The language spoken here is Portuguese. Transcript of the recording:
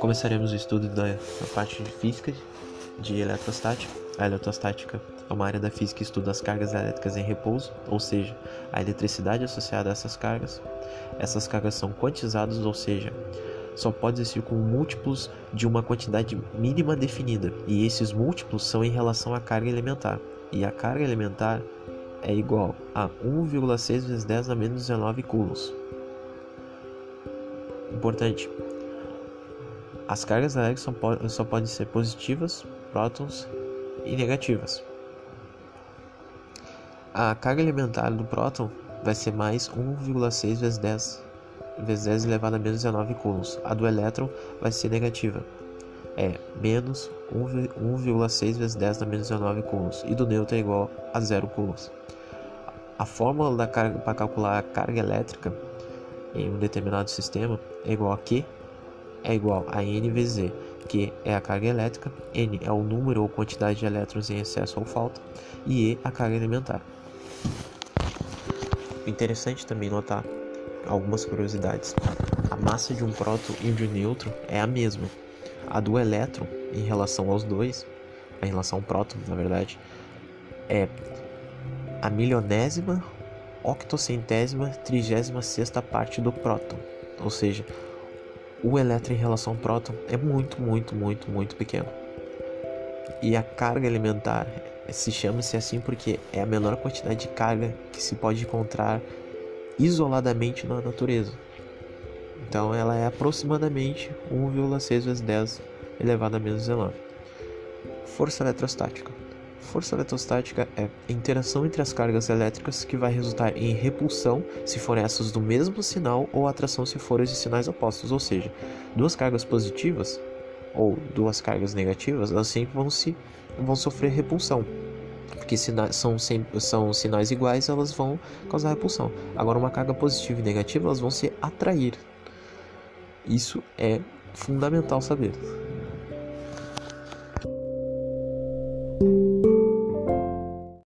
Começaremos o estudo da, da parte de física de eletrostática. A eletrostática é uma área da física que estuda as cargas elétricas em repouso, ou seja, a eletricidade associada a essas cargas. Essas cargas são quantizadas, ou seja, só pode existir com múltiplos de uma quantidade mínima definida, e esses múltiplos são em relação à carga elementar. E a carga elementar é igual a 1,6 vezes 10 a menos 19 coulombs. Importante, as cargas elétricas só, podem ser positivas, prótons e negativas. A carga elementar do próton vai ser mais 1,6 vezes 10 vezes 10 elevado a menos 19 coulombs. A do elétron vai ser negativa. É menos 1,6 vezes 10 a menos 19 coulombs. E do nêutron é igual a 0 coulombs. A fórmula para calcular a carga elétrica em um determinado sistema é igual a Q é igual a N vezes E, que é a carga elétrica, N é o número ou quantidade de elétrons em excesso ou falta, e E a carga elementar. Interessante também notar algumas curiosidades. A massa de um próton e de um nêutron é a mesma. A do elétron, em relação aos dois, em relação ao próton, na verdade, é a milionésima, octocentésima, trigésima sexta parte do próton. Ou seja, o elétron em relação ao próton é muito, muito, muito, muito pequeno. E a carga elementar se chama-se assim porque é a menor quantidade de carga que se pode encontrar isoladamente na natureza. Então ela é aproximadamente 1,6 vezes 10 elevado a menos 19. Força eletrostática. Força eletrostática é a interação entre as cargas elétricas que vai resultar em repulsão se forem essas do mesmo sinal ou atração se forem de sinais opostos, ou seja, duas cargas positivas ou duas cargas negativas, elas sempre vão se vão sofrer repulsão. Porque sinais, são, são sinais iguais, elas vão causar repulsão. Agora, uma carga positiva e negativa, elas vão se atrair. Isso é fundamental saber.